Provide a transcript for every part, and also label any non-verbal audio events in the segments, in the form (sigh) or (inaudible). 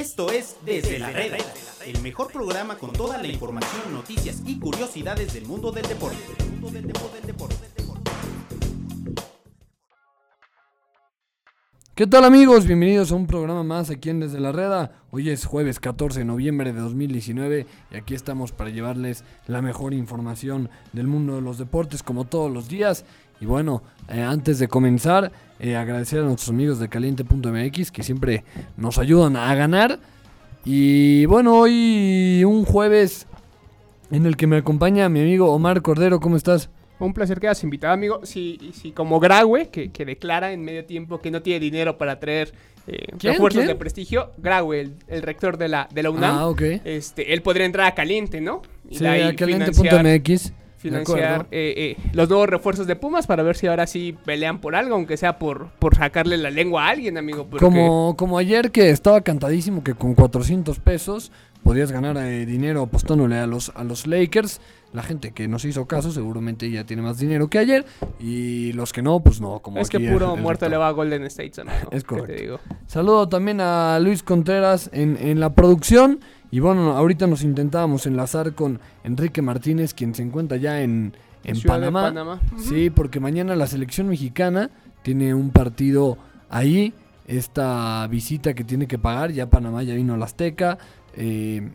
Esto es Desde la Reda, el mejor programa con toda la información, noticias y curiosidades del mundo del deporte. ¿Qué tal amigos? Bienvenidos a un programa más aquí en Desde la Reda. Hoy es jueves 14 de noviembre de 2019 y aquí estamos para llevarles la mejor información del mundo de los deportes como todos los días. Y bueno, eh, antes de comenzar, eh, agradecer a nuestros amigos de caliente.mx que siempre nos ayudan a ganar. Y bueno, hoy un jueves en el que me acompaña mi amigo Omar Cordero. ¿Cómo estás? Un placer que hayas invitado, amigo. Si, si como Graue, que, que, declara en medio tiempo que no tiene dinero para traer eh, refuerzos de prestigio, Graue, el, rector de la, de la UNAM, ah, okay. este, él podría entrar a Caliente, ¿no? Y sí, a caliente.mx. Financiar eh, eh, los nuevos refuerzos de Pumas para ver si ahora sí pelean por algo, aunque sea por, por sacarle la lengua a alguien, amigo. Porque... Como, como ayer que estaba cantadísimo que con 400 pesos podías ganar eh, dinero apostándole a los, a los Lakers. La gente que nos hizo caso seguramente ya tiene más dinero que ayer. Y los que no, pues no. Como es que puro muerto le va a Golden State. (laughs) Es correcto. Saludo también a Luis Contreras en, en la producción. Y bueno, ahorita nos intentábamos enlazar con Enrique Martínez, quien se encuentra ya en, en Panamá. Panamá. Sí, porque mañana la selección mexicana tiene un partido ahí. Esta visita que tiene que pagar, ya Panamá ya vino a la Azteca. Eh,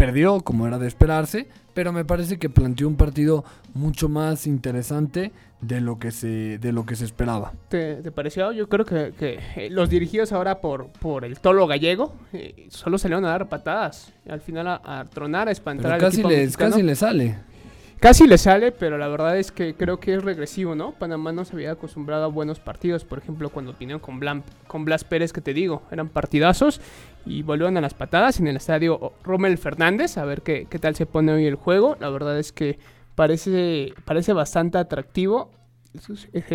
perdió, como era de esperarse, pero me parece que planteó un partido mucho más interesante de lo que se, de lo que se esperaba. ¿Te, pareció? Yo creo que, que, los dirigidos ahora por, por el tolo gallego eh, solo salieron a dar patadas. Al final a, a tronar, a espantar pero casi les, casi le sale. Casi le sale, pero la verdad es que creo que es regresivo, ¿no? Panamá no se había acostumbrado a buenos partidos. Por ejemplo, cuando vinieron con, con Blas Pérez, que te digo, eran partidazos y volvieron a las patadas en el estadio Rommel Fernández. A ver qué, qué tal se pone hoy el juego. La verdad es que parece, parece bastante atractivo.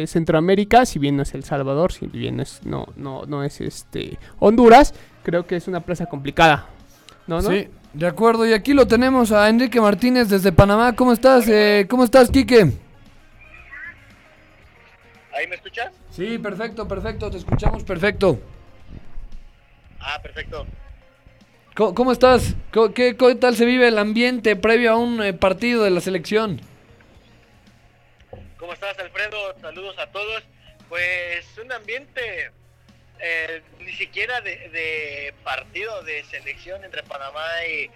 Centroamérica, si bien no es El Salvador, si bien es, no, no, no es este Honduras, creo que es una plaza complicada. ¿No, no? Sí, de acuerdo, y aquí lo tenemos a Enrique Martínez desde Panamá. ¿Cómo estás? Eh, ¿Cómo estás, Quique? ¿Ahí me escuchas? Sí, perfecto, perfecto, te escuchamos perfecto. Ah, perfecto. ¿Cómo, cómo estás? ¿Qué, ¿Qué, tal se vive el ambiente previo a un eh, partido de la selección? ¿Cómo estás, Alfredo? Saludos a todos. Pues un ambiente eh, ni siquiera de, partido de selección entre Panamá y,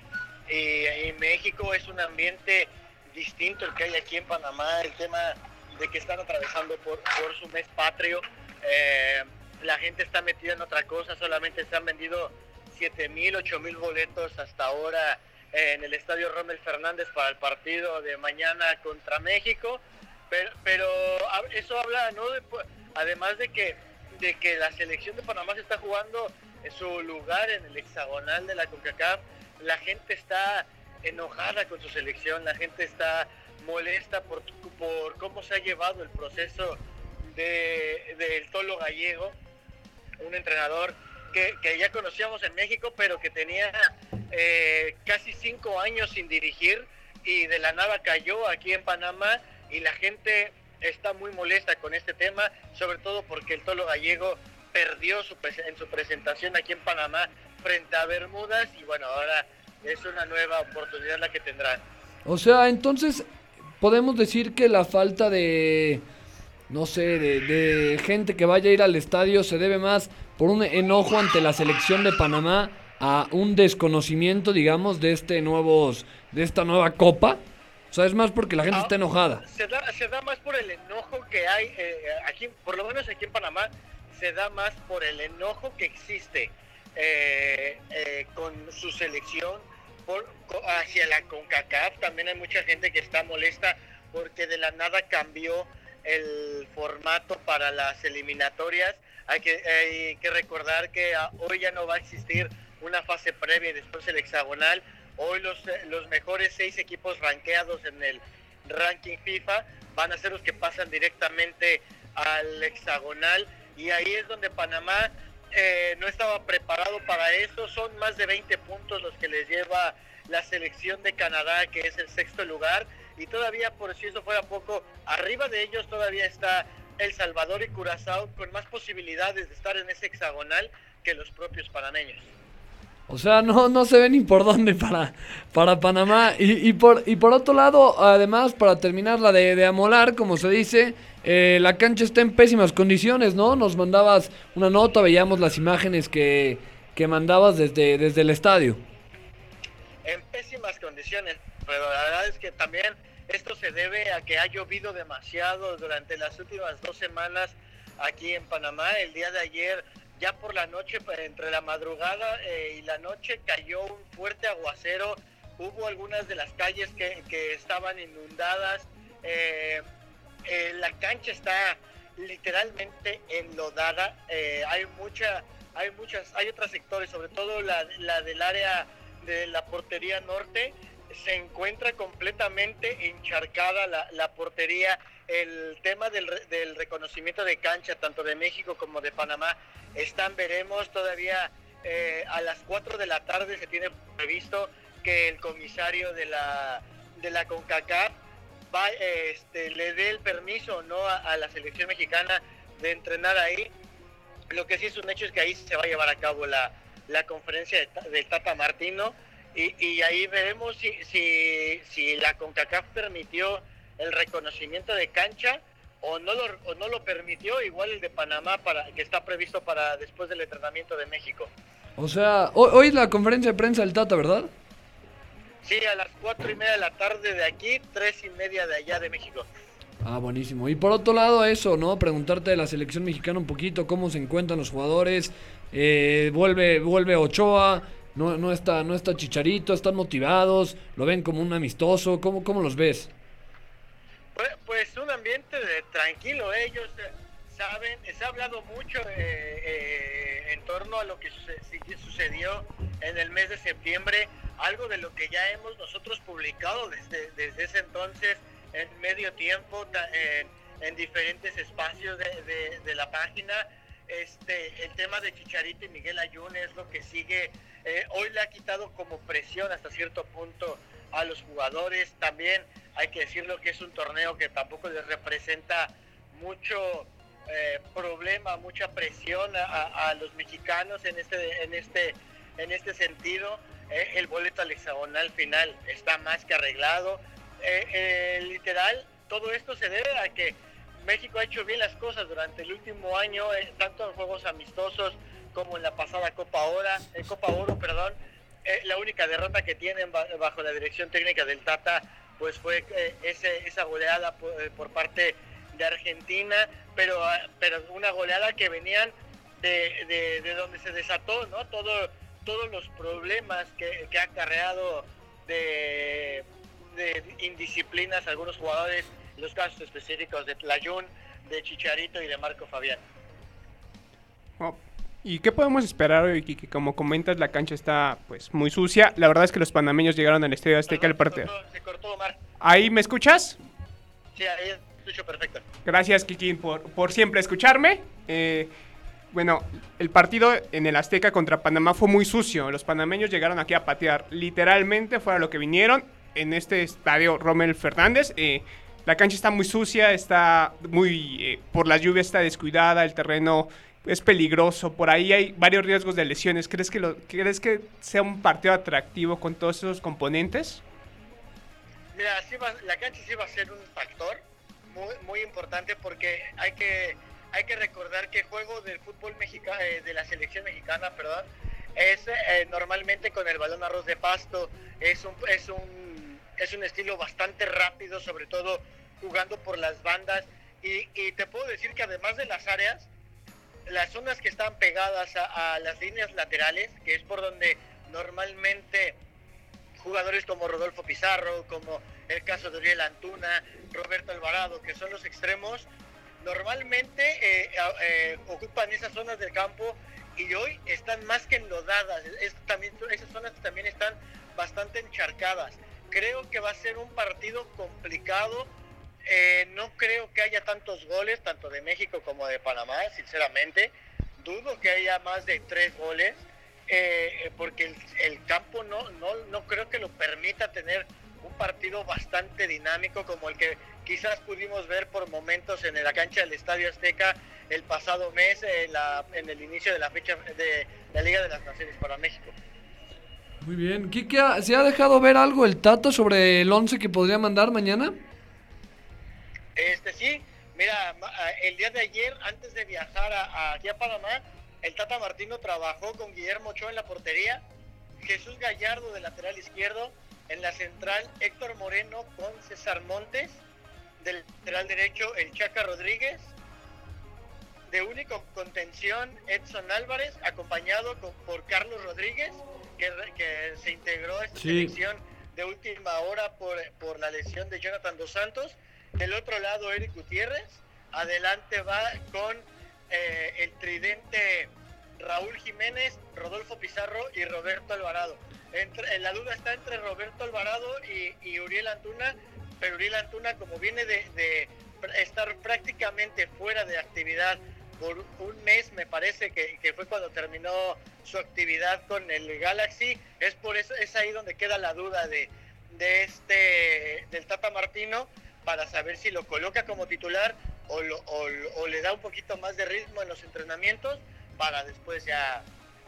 México. Es un ambiente distinto el que hay aquí en Panamá, el tema de que están atravesando por, su mes patrio, eh, la gente está metida en otra cosa, solamente se han vendido 7 mil, 8 mil boletos hasta ahora en el estadio Rommel Fernández para el partido de mañana contra México, pero, eso habla, ¿no? De, además de que de que la selección de Panamá se está jugando en su lugar en el hexagonal de la CONCACAF. La gente está enojada con su selección, la gente está molesta por, por cómo se ha llevado el proceso del de, Tolo Gallego, un entrenador que, que, ya conocíamos en México, pero que tenía eh, casi cinco años sin dirigir y de la nada cayó aquí en Panamá y la gente está muy molesta con este tema, sobre todo porque el Tolo Gallego perdió su en su presentación aquí en Panamá frente a Bermudas y bueno, ahora es una nueva oportunidad la que tendrán. O sea, entonces podemos decir que la falta de, no sé, de, gente que vaya a ir al estadio se debe más por un enojo ante la selección de Panamá a un desconocimiento, digamos, de este nuevos, de esta nueva copa. O sea, es más porque la gente ah, está enojada. Se da, se da, más por el enojo que hay eh, aquí, por lo menos aquí en Panamá, se da más por el enojo que existe eh, eh, con su selección por, hacia la CONCACAF. También hay mucha gente que está molesta porque de la nada cambió el formato para las eliminatorias. Hay que, hay que recordar que hoy ya no va a existir una fase previa y después el hexagonal Hoy los, los mejores seis equipos rankeados en el ranking FIFA van a ser los que pasan directamente al hexagonal y ahí es donde Panamá eh, no estaba preparado para eso. Son más de 20 puntos los que les lleva la selección de Canadá, que es el sexto lugar. Y todavía, por si eso fuera poco, arriba de ellos todavía está El Salvador y Curazao con más posibilidades de estar en ese hexagonal que los propios panameños. O sea, no, no se ve ni por dónde para, para Panamá. Y, y, por, y por otro lado, además, para terminar la de, de amolar, como se dice, eh, la cancha está en pésimas condiciones, ¿no? Nos mandabas una nota, veíamos las imágenes que, que mandabas desde, desde el estadio. En pésimas condiciones, pero la verdad es que también esto se debe a que ha llovido demasiado durante las últimas dos semanas aquí en Panamá. El día de ayer ya por la noche, pues, entre la madrugada eh, y la noche, cayó un fuerte aguacero. Hubo algunas de las calles que, estaban inundadas. Eh, eh, la cancha está literalmente enlodada. Hay mucha, hay muchas, hay otros sectores, sobre todo la del área de la portería norte, se encuentra completamente encharcada la, portería. El tema del, del, reconocimiento de cancha, tanto de México como de Panamá, están, veremos todavía eh, a las 4 de la tarde se tiene previsto que el comisario de la, de la CONCACAF este, le dé el permiso no a, a, la selección mexicana de entrenar ahí. Lo que sí es un hecho es que ahí se va a llevar a cabo la, la conferencia de, de Tata Martino y, y, ahí veremos si, si, si la CONCACAF permitió el reconocimiento de cancha o no lo, o no lo permitió, igual el de Panamá para que está previsto para después del entrenamiento de México. O sea, hoy, hoy la conferencia de prensa del Tata, ¿verdad? Sí, a las cuatro y media de la tarde de aquí, tres y media de allá de México. Ah, buenísimo. Y por otro lado, eso, ¿no? Preguntarte de la selección mexicana un poquito, cómo se encuentran los jugadores. Eh, vuelve, vuelve Ochoa, no, no, está, no está Chicharito, están motivados, lo ven como un amistoso. ¿Cómo, cómo los ves? Pues, pues un ambiente de, tranquilo, ellos eh, saben, se ha hablado mucho eh, eh, en torno a lo que sucedió en el mes de septiembre, algo de lo que ya hemos nosotros publicado desde, desde ese entonces en medio tiempo, en, en diferentes espacios de, de, la página. Este, el tema de Chicharito y Miguel Ayun es lo que sigue. Eh, hoy le ha quitado como presión hasta cierto punto a los jugadores. También hay que decirlo que es un torneo que tampoco les representa mucho eh, problema, mucha presión a, los mexicanos en este, en este, en este sentido. Eh, el boleto al hexagonal final está más que arreglado. Literal, todo esto se debe a que México ha hecho bien las cosas durante el último año, tanto en juegos amistosos como en la pasada Copa Oro, Copa Oro, perdón. la única derrota que tienen bajo la dirección técnica del Tata pues fue ese, esa goleada por, por, parte de Argentina, pero, pero una goleada que venían de, de, de donde se desató, ¿no? Todo, todos los problemas que, que ha acarreado de, indisciplinas algunos jugadores, los casos específicos de Tlayun, de Chicharito y de Marco Fabián. ¿Y qué podemos esperar hoy, Kiki? Como comentas, la cancha está pues muy sucia. La verdad es que los panameños llegaron al Estadio Azteca al partido. Se cortó, Omar. ¿Ahí me escuchas? Sí, ahí escucho perfecto. Gracias, Kiki, por, por siempre escucharme. Eh, bueno, el partido en el Azteca contra Panamá fue muy sucio. Los panameños llegaron aquí a patear. Literalmente fue a lo que vinieron en este estadio Rommel Fernández. Eh, la cancha está muy sucia, está muy... Eh, por la lluvia está descuidada, el terreno es peligroso. Por ahí hay varios riesgos de lesiones. ¿Crees que, lo, ¿crees que sea un partido atractivo con todos esos componentes? Mira, sí va, la cancha sí va a ser un factor muy, muy importante porque hay que hay que recordar que el juego del fútbol mexicano, eh, de la selección mexicana, perdón, es eh, normalmente con el balón arroz de pasto, es un, es un, es un estilo bastante rápido, sobre todo jugando por las bandas. Y, y, te puedo decir que además de las áreas, las zonas que están pegadas a, las líneas laterales, que es por donde normalmente jugadores como Rodolfo Pizarro, como el caso de Uriel Antuna, Roberto Alvarado, que son los extremos, normalmente eh, eh, ocupan esas zonas del campo y hoy están más que enlodadas. Esas zonas también están bastante encharcadas. Creo que va a ser un partido complicado. Eh, no creo que haya tantos goles, tanto de México como de Panamá, sinceramente. Dudo que haya más de tres goles, eh, porque el, campo no, no, no creo que lo permita tener un partido bastante dinámico como el que quizás pudimos ver por momentos en la cancha del Estadio Azteca el pasado mes en, la, en el inicio de la fecha de la Liga de las Naciones para México. Muy bien. ¿ha- ¿se ha dejado ver algo el Tata sobre el 11 que podría mandar mañana? Este sí, mira, el día de ayer, antes de viajar a, a- aquí a Panamá, el Tata Martino trabajó con Guillermo Ochoa en la portería, Jesús Gallardo de lateral izquierdo, en la central Héctor Moreno con César Montes, del lateral derecho el Chaca Rodríguez, de único contención Edson Álvarez, acompañado con- por Carlos Rodríguez, que, se integró a esta Sí. selección de última hora por, por la lesión de Jonathan Dos Santos. Del otro lado, Eric Gutiérrez. Adelante va con eh, el tridente Raúl Jiménez, Rodolfo Pizarro y Roberto Alvarado. Entre, en la duda está entre Roberto Alvarado y, Uriel Antuna, pero Uriel Antuna, como viene de, de estar prácticamente fuera de actividad por un mes, me parece que, que fue cuando terminó su actividad con el Galaxy, es por eso, es ahí donde queda la duda de, de este del Tata Martino para saber si lo coloca como titular o, lo- o lo- o le da un poquito más de ritmo en los entrenamientos para después ya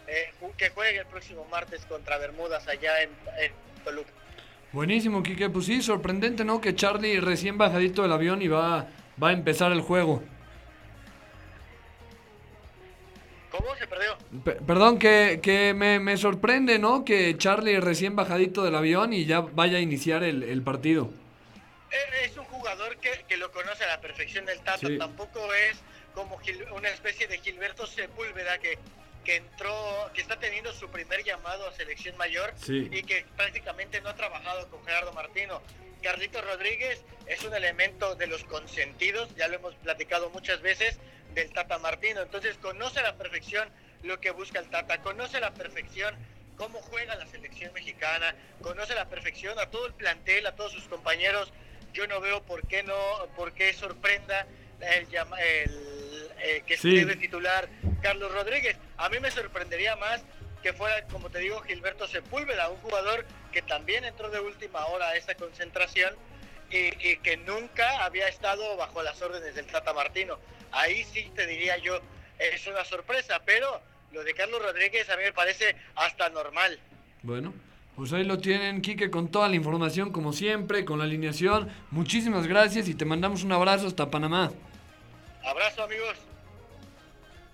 eh, que juegue el próximo martes contra Bermudas allá en, en Toluca. Buenísimo, Quique. Pues sí, sorprendente, ¿no? Que Charlie recién bajadito del avión y va, va a empezar el juego. ¿Cómo se perdió? Pe- perdón, que, que me, me sorprende, ¿no? Que Charlie recién bajadito del avión y ya vaya a iniciar el, el partido. Es un jugador que, que lo conoce a la perfección del Tata, Sí. tampoco es como Gil- una especie de Gilberto Sepúlveda que, que entró, que está teniendo su primer llamado a selección mayor Sí. y que prácticamente no ha trabajado con Gerardo Martino. Carlito Rodríguez es un elemento de los consentidos, ya lo hemos platicado muchas veces, del Tata Martino. Entonces conoce a la perfección lo que busca el Tata, conoce a la perfección cómo juega la selección mexicana, conoce a la perfección a todo el plantel, a todos sus compañeros. Yo no veo por qué no, por qué sorprenda el, el, eh, que Sí. esté titular Carlos Rodríguez. A mí me sorprendería más que fuera, como te digo, Gilberto Sepúlveda, un jugador que también entró de última hora a esta concentración y, y que nunca había estado bajo las órdenes del Tata Martino. Ahí sí te diría yo, es una sorpresa, pero lo de Carlos Rodríguez a mí me parece hasta normal. Bueno, pues ahí lo tienen, Quique, con toda la información, como siempre, con la alineación. Muchísimas gracias y te mandamos un abrazo hasta Panamá. Abrazo amigos.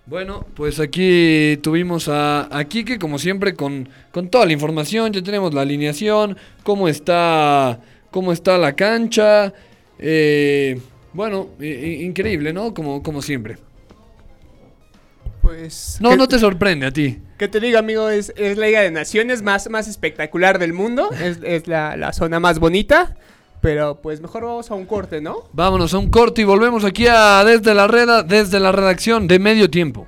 Bueno, pues aquí tuvimos a, a Quique, como siempre, con, con toda la información. Ya tenemos la alineación, cómo está, cómo está la cancha. eh, bueno, increíble, ¿no? Como, como siempre. Pues. No, ¿qué- no te sorprende a ti. ¿Qué te digo, amigo? Es, es la Liga de Naciones más, más espectacular del mundo. Es, es la, la zona más bonita. Pero pues mejor vamos a un corte, ¿no? Vámonos a un corte y volvemos aquí a desde la reda, desde la redacción de medio tiempo.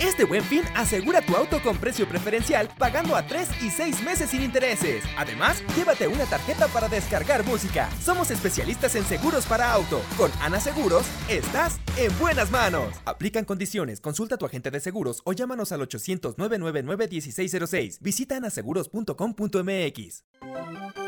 Este buen fin asegura tu auto con precio preferencial pagando a 3 y 6 meses sin intereses. Además, llévate una tarjeta para descargar música. Somos especialistas en seguros para auto. Con Ana Seguros, estás en buenas manos. Aplican condiciones. Consulta a tu agente de seguros o llámanos al 800-999-1606. Visita anaseguros.com.mx.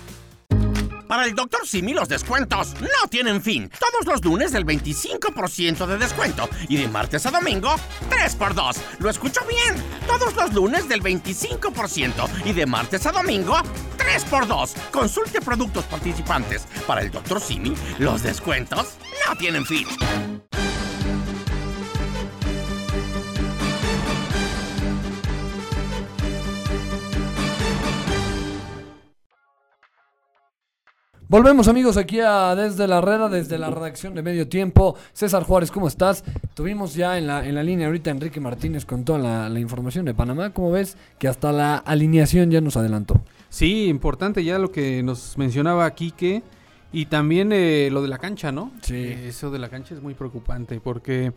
Para el Dr. Simi los descuentos no tienen fin. Todos los lunes del 25% de descuento y de martes a domingo 3x2. ¿Lo escucho bien? Todos los lunes del 25% y de martes a domingo 3x2. Consulte productos participantes. Para el Dr. Simi los descuentos no tienen fin. Volvemos amigos aquí a desde la reda, desde la redacción de Medio Tiempo. César Juárez, ¿cómo estás? Tuvimos ya en la, en la línea ahorita Enrique Martínez con toda la, la información de Panamá. ¿Cómo ves? Que hasta la alineación ya nos adelantó. Sí, importante ya lo que nos mencionaba Quique y también eh, lo de la cancha, ¿no? Sí. Eh, eso de la cancha es muy preocupante porque,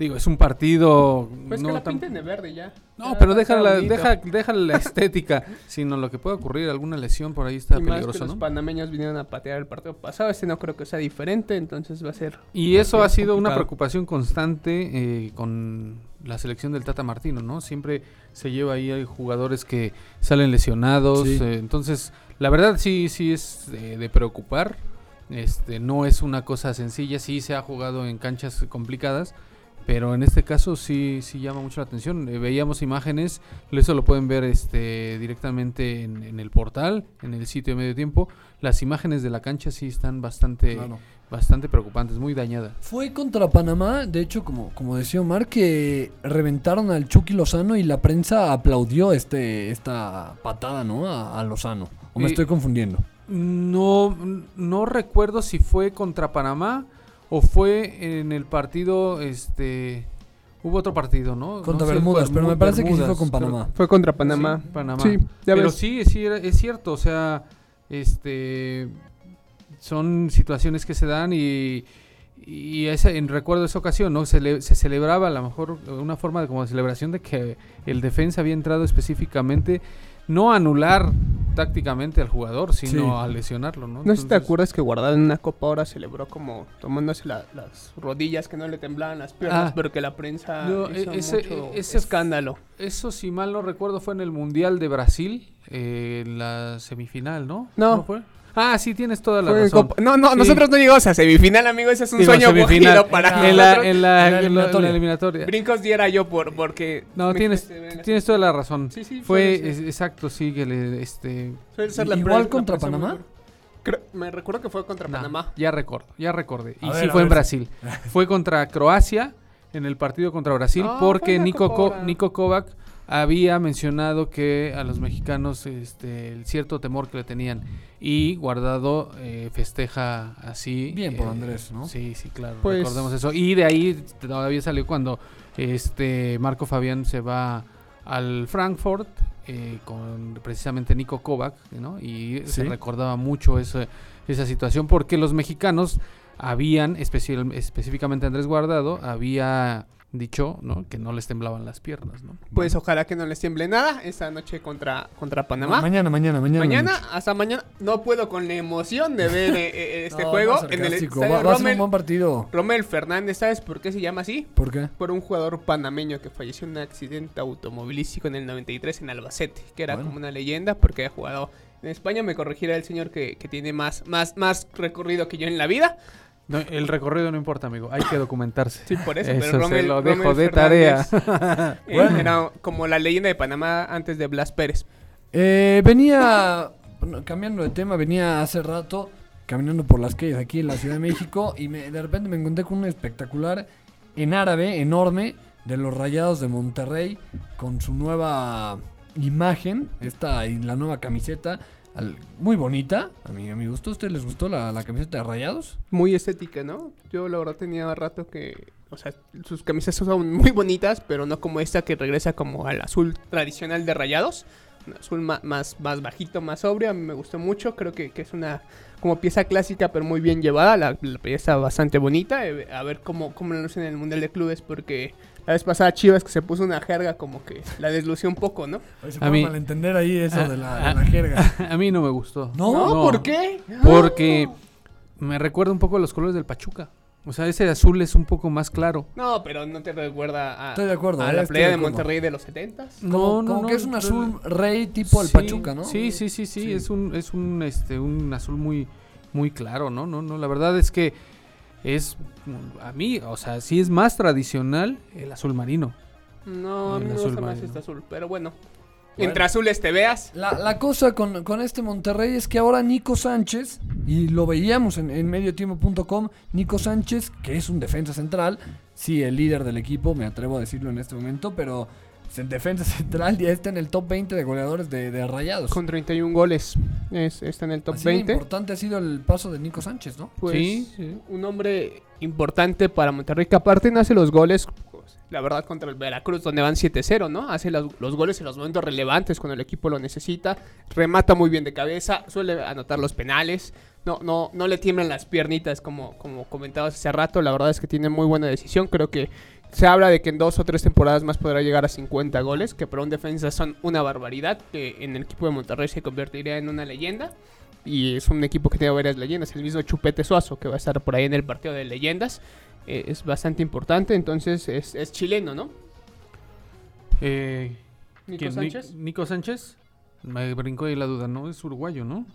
digo, es un partido... Pues no que la tan- pinten de verde ya. No, Ya pero deja la, deja, deja la (laughs) estética, sino lo que puede ocurrir, alguna lesión por ahí está Y más que peligroso, los ¿no? panameños vinieron a patear el partido pasado, este no creo que sea diferente, entonces va a ser... Y eso ha sido una preocupación constante eh, con la selección del Tata Martino, ¿no? Siempre se lleva ahí hay jugadores que salen lesionados, Sí. eh, entonces la verdad sí sí es eh, de preocupar. Este no es una cosa sencilla, sí se ha jugado en canchas complicadas, pero en este caso sí sí llama mucho la atención. Eh, veíamos imágenes, eso lo pueden ver este directamente en, en el portal, en el sitio de medio tiempo. Las imágenes de la cancha sí están bastante Claro. bastante preocupantes, muy dañada. Fue contra Panamá, de hecho, como, como decía Omar, que reventaron al Chucky Lozano y la prensa aplaudió este, esta patada, ¿no? A, a Lozano. ¿O me Eh, estoy confundiendo? No, no recuerdo si fue contra Panamá o fue en el partido, este, hubo otro partido, ¿no? Contra No Bermudas, Bermu- pero me parece que sí fue con Panamá. Fue contra Panamá. Sí, Panamá. Sí, ya Pero ves. sí, es cierto, o sea, este, son situaciones que se dan y, y esa, en recuerdo esa ocasión, ¿no? Se, le- se celebraba a lo mejor una forma de como de celebración de que el defensa había entrado específicamente, no anular tácticamente al jugador, sino Sí. a lesionarlo, ¿no? No sé si te acuerdas que Guardado en una copa ahora celebró como tomándose la- las rodillas que no le temblaban las piernas, Ah. pero que la prensa No, hizo e- ese- mucho ese- escándalo. Eso, si mal no recuerdo, fue en el Mundial de Brasil, eh, en la semifinal, ¿no? No. fue? Ah, sí, tienes toda la Fue razón. copa- No, no, Sí. nosotros no llegamos a semifinal, amigo, ese es un Digo, sueño semifinal. para en la, nosotros. en la, En la en la- eliminatoria. eliminatoria. Brincos diera yo por porque No, tienes, tienes toda la razón. Sí, sí, Fue es- exacto, sí, que le, este, Suele ser la ¿Igual contra Panamá? Creo- me recuerdo que fue contra no, Panamá. ya recuerdo, ya recordé. Y A sí ver, fue en. Brasil. (laughs) fue contra Croacia en el partido contra Brasil fue porque Nico, Co-. Nico Kovac había mencionado que a los mexicanos este, el cierto temor que le tenían y Guardado eh, festeja así. Bien por eh, Andrés, ¿no? Sí, sí, claro. Pues- Recordemos eso. Y de ahí todavía salió cuando este Marco Fabián se va al Frankfurt eh, con precisamente Nico Kovac, ¿no? Y se recordaba mucho eso- esa situación porque los mexicanos habían, especial- específicamente Andrés Guardado, había dicho, ¿no? Que no les temblaban las piernas, ¿no? Pues ojalá que no les tiemble nada esta noche contra, contra Panamá. Mañana, mañana, mañana. Mañana, hasta mañana, no puedo con la emoción de ver eh, eh, (laughs) este No, juego no, en el Va, va a ser un Rommel, buen partido. Rommel Fernández. ¿Sabes por qué se llama así? ¿Por qué? Por un jugador panameño que falleció en un accidente automovilístico en el 93 en Albacete, que era Bueno. como una leyenda porque había jugado en España. Me corregirá el señor que, que tiene más, más, más recorrido que yo en la vida. No, el recorrido no importa, amigo. Hay que documentarse. Sí, por eso. Eso pero se lo dejo Rommel de Fernández, tarea. (laughs) eh, Era como la leyenda de Panamá antes de Blas Pérez. Eh, venía, bueno, cambiando de tema, venía hace rato caminando por las calles aquí en la Ciudad de México y me- de repente me encontré con un espectacular en árabe enorme de los Rayados de Monterrey con su nueva imagen, esta y la nueva camiseta, muy bonita. A mí, a mi gusto, ¿a ustedes les gustó la, la camiseta de Rayados? Muy estética, ¿no? Yo la verdad tenía rato que... O sea, sus camisas son muy bonitas, pero no como esta que regresa como al azul tradicional de rayados. Un azul ma- más, más bajito, más sobrio. A mí me gustó mucho. Creo que, que es una como pieza clásica, pero muy bien llevada. La, la pieza bastante bonita. Eh, a ver cómo, cómo la lucen en el Mundial de Clubes, porque la vez pasada Chivas que se puso una jerga como que la deslució un poco, ¿no? se A puede mí- malentender ahí eso Ah, de, la, ah, de la jerga. (laughs) A mí no me gustó. ¿No? ¿Por qué? Porque me recuerda un poco a los colores del Pachuca. O sea, ese azul es un poco más claro. No, pero no te recuerda a, Estoy de acuerdo, a eh, la playa de. Monterrey de los 70 Como, como que es un azul rey tipo el Sí, Pachuca, ¿no? Sí, sí, sí, sí, Sí. es un es un este un azul muy muy claro, ¿no? No, no, la verdad es que es a mí, o sea, sí es más tradicional el azul marino. No, a mí me azul gusta más este azul, pero bueno. Bueno. Entre azules te veas. La, la cosa con, con este Monterrey es que ahora Nico Sánchez, y lo veíamos en, en mediotiempo.com, Nico Sánchez, que es un defensa central, sí, el líder del equipo, me atrevo a decirlo en este momento, pero en defensa (laughs) central ya está en el top 20 de goleadores de, de rayados. Con 31 goles. Es, está en el top Así de 20. importante ha sido el paso de Nico Sánchez, ¿no? Pues, Sí, sí. un hombre importante para Monterrey, que aparte no hace los goles, pues, la verdad, contra el Veracruz, donde van 7-0, ¿no? Hace los, los goles en los momentos relevantes cuando el equipo lo necesita, remata muy bien de cabeza, suele anotar los penales, no, no, no le tiemblan las piernitas como, como comentabas hace rato, la verdad es que tiene muy buena decisión, creo que se habla de que en dos o tres temporadas más podrá llegar a 50 goles, que para un defensa son una barbaridad, que en el equipo de Monterrey se convertiría en una leyenda. Y es un equipo que tiene varias leyendas. El mismo Chupete Suazo, que va a estar por ahí en el partido de leyendas, eh, es bastante importante. Entonces es, es chileno, ¿no? Eh, Nico Sánchez. Nico Sánchez. Me brincó ahí la duda, ¿no? Es uruguayo, ¿no?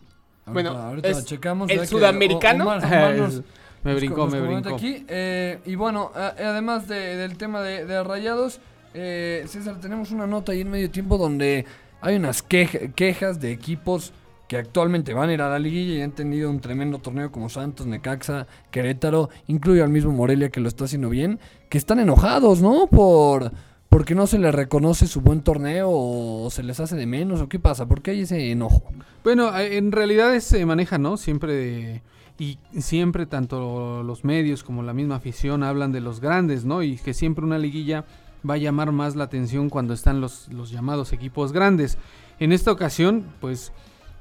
Bueno, Ahorita- ahorita es checamos. el sudamericano. O- Omar- Omar nos- (laughs) me brincó, me brincó. Aquí, eh, y bueno, además de- del tema de, de Rayados, eh, César, tenemos una nota ahí en medio tiempo donde hay unas queja- quejas de equipos que actualmente van a ir a la liguilla y han tenido un tremendo torneo como Santos, Necaxa, Querétaro, incluye al mismo Morelia que lo está haciendo bien, que están enojados, ¿no? Por porque no se les reconoce su buen torneo o se les hace de menos o qué pasa, ¿por qué hay ese enojo? Bueno, en realidad se maneja, ¿no? Siempre y siempre tanto los medios como la misma afición hablan de los grandes, ¿no? Y que siempre una liguilla va a llamar más la atención cuando están los, los llamados equipos grandes. En esta ocasión, pues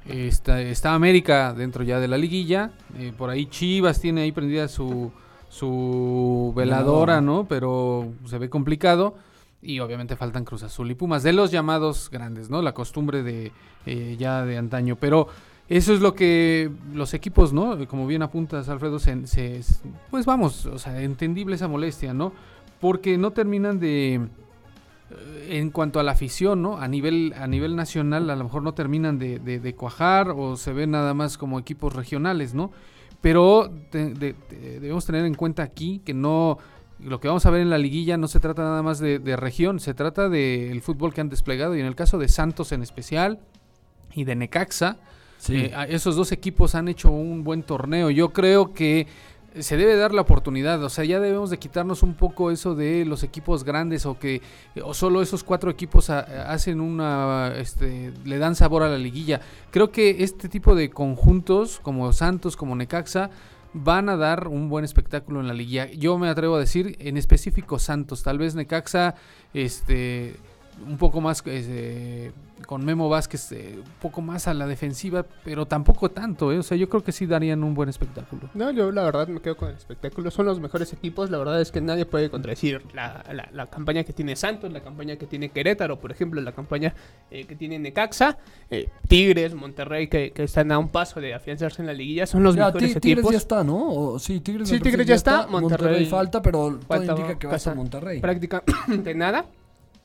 está, está América dentro ya de la liguilla. eh, por ahí Chivas tiene ahí prendida su, su Veladora. ¿no? Pero se ve complicado. Y obviamente faltan Cruz Azul y Pumas, de los llamados grandes, ¿no? La costumbre de eh, ya de antaño. Pero eso es lo que los equipos, ¿no? Como bien apuntas, Alfredo, se, se- pues vamos, o sea, entendible esa molestia, ¿no? Porque no terminan de eh, en cuanto a la afición, ¿no? A nivel, a nivel nacional, a lo mejor no terminan de, cuajar o se ven nada más como equipos regionales, ¿no? Pero de- debemos tener en cuenta aquí que no. Lo que vamos a ver en la liguilla no se trata nada más de, de región, se trata del fútbol que han desplegado. Y en el caso de Santos en especial y de Necaxa, eh, a- esos dos equipos han hecho un buen torneo. Yo creo que se debe dar la oportunidad. O sea, ya debemos de quitarnos un poco eso de los equipos grandes o que o solo esos cuatro equipos a- hacen una, este, le dan sabor a la liguilla. Creo que este tipo de conjuntos como Santos, como Necaxa, van a dar un buen espectáculo en la liguilla. Yo me atrevo a decir, en específico Santos, tal vez Necaxa, este, un poco más eh, con Memo Vázquez, eh, un poco más a la defensiva, pero tampoco tanto, ¿eh? o sea, yo creo que sí darían un buen espectáculo. No, yo la verdad me quedo con el espectáculo. Son los mejores equipos. La verdad es que nadie puede contradecir la, la- la campaña que tiene Santos, la campaña que tiene Querétaro, por ejemplo, la campaña eh, que tiene Necaxa, eh, Tigres, Monterrey, que, que están a un paso de afianzarse en la liguilla. Son los Ya, mejores Ti- Tigres equipos. ya está, ¿no? O- sí, Tigres, Sí, Tigres ya está, Monterrey falta, pero todo falta indica que va a Monterrey. prácticamente (coughs) nada.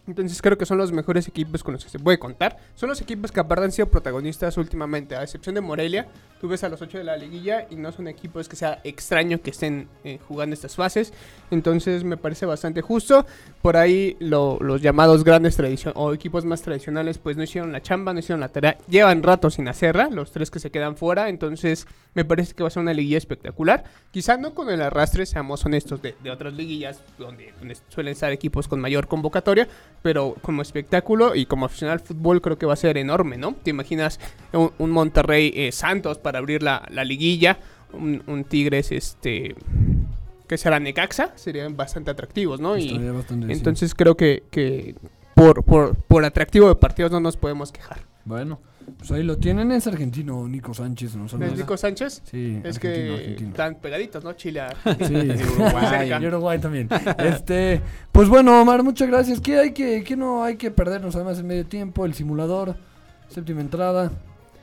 Entonces creo que son los mejores equipos con los que se puede contar. Son los equipos que aparte han sido protagonistas últimamente. A excepción de Morelia, tú ves a los 8 de la liguilla y no son equipos que sea extraño que estén eh, jugando estas fases. Entonces me parece bastante justo. Por ahí lo- los llamados grandes o equipos más tradicionales pues no hicieron la chamba, no hicieron la tarea. Llevan rato sin hacerla, los tres que se quedan fuera. Entonces me parece que va a ser una liguilla espectacular. Quizá no con el arrastre, seamos honestos, de, de otras liguillas donde, donde suelen estar equipos con mayor convocatoria, pero como espectáculo y como aficionado al fútbol creo que va a ser enorme, ¿no? ¿Te imaginas un, un Monterrey eh, Santos para abrir la, la liguilla? Un, un Tigres, este... que será Necaxa? Serían bastante atractivos, ¿no? Y bastante, entonces creo que, que por, por, por atractivo de partidos no nos podemos quejar. Bueno, pues ahí lo tienen. Es argentino Nico Sánchez. ¿no? ¿Es. Nico Sánchez? Sí, Es que argentino. están pegaditos, ¿no? Chile. Sí, Uruguay. Cerca. Y Uruguay también. Este, pues bueno, Omar, muchas gracias. ¿Qué hay que, qué no hay que perdernos además en medio tiempo? El simulador, séptima entrada.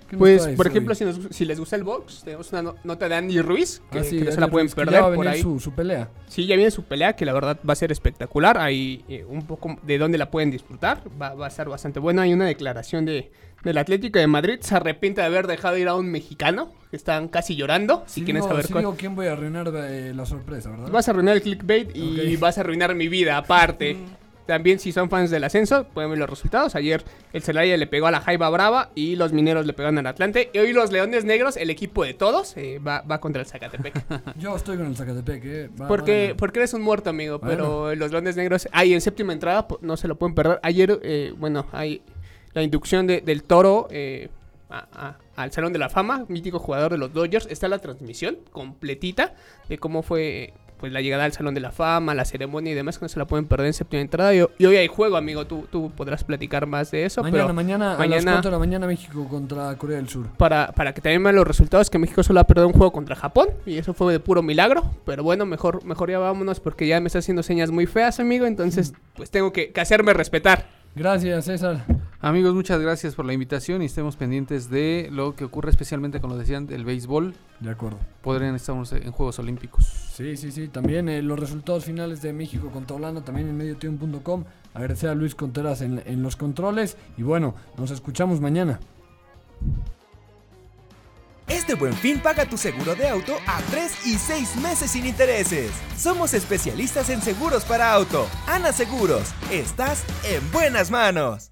¿Qué nos Pues, por ejemplo, si, nos- si les gusta el box, tenemos una no- nota de Andy Ruiz, que, Ah, sí, que no se la pueden Ruiz, que ya perder va a por ahí. Su, su pelea. Sí, ya viene su pelea, que la verdad va a ser espectacular. Hay eh, un poco de dónde la pueden disfrutar. Va, va a estar bastante buena. Hay una declaración de, del Atlético de Madrid. Se arrepiente de haber dejado ir a un mexicano. Que están casi llorando. Si Sí quieren digo, saber sí cuál. digo quién voy a arruinar eh, la sorpresa, ¿verdad? Vas a arruinar el clickbait y vas a arruinar mi vida aparte. también si son fans del ascenso, pueden ver los resultados. Ayer el Celaya le pegó a la Jaiba Brava y los Mineros le pegaron al Atlante. Y hoy los Leones Negros, el equipo de todos, eh, va, va contra el Zacatepec. (laughs) Yo estoy con el Zacatepec, ¿eh? Va- Porque, va- porque eres un muerto, amigo. Pero los Leones Negros, ahí en séptima entrada, no se lo pueden perder. Ayer, eh, bueno, hay la inducción de- del Toro eh, a- a- al Salón de la Fama, mítico jugador de los Dodgers. Está la transmisión completita de cómo fue pues la llegada al Salón de la Fama, la ceremonia y demás, que no se la pueden perder en séptima entrada. Y, y hoy hay juego, amigo. Tú, tú podrás platicar más de eso. mañana, pero mañana, a las mañana- 4 de la mañana México contra Corea del Sur. para, para que también vean los resultados, que México solo ha perdido un juego contra Japón. Y eso fue de puro milagro. Pero bueno, mejor, mejor ya vámonos porque ya me está haciendo señas muy feas, amigo. Entonces, pues tengo que, que hacerme respetar. Gracias, César. Amigos, muchas gracias por la invitación y estemos pendientes de lo que ocurre especialmente con lo decían del béisbol. De acuerdo. Podrían estar en Juegos Olímpicos. Sí, sí, sí. También eh, los resultados finales de México contra Holanda, también en mediotiempo.com. Agradecer a Luis Contreras en, en los controles. Y bueno, nos escuchamos mañana. Este buen fin paga tu seguro de auto a 3 y 6 meses sin intereses. Somos especialistas en seguros para auto. Ana Seguros, estás en buenas manos.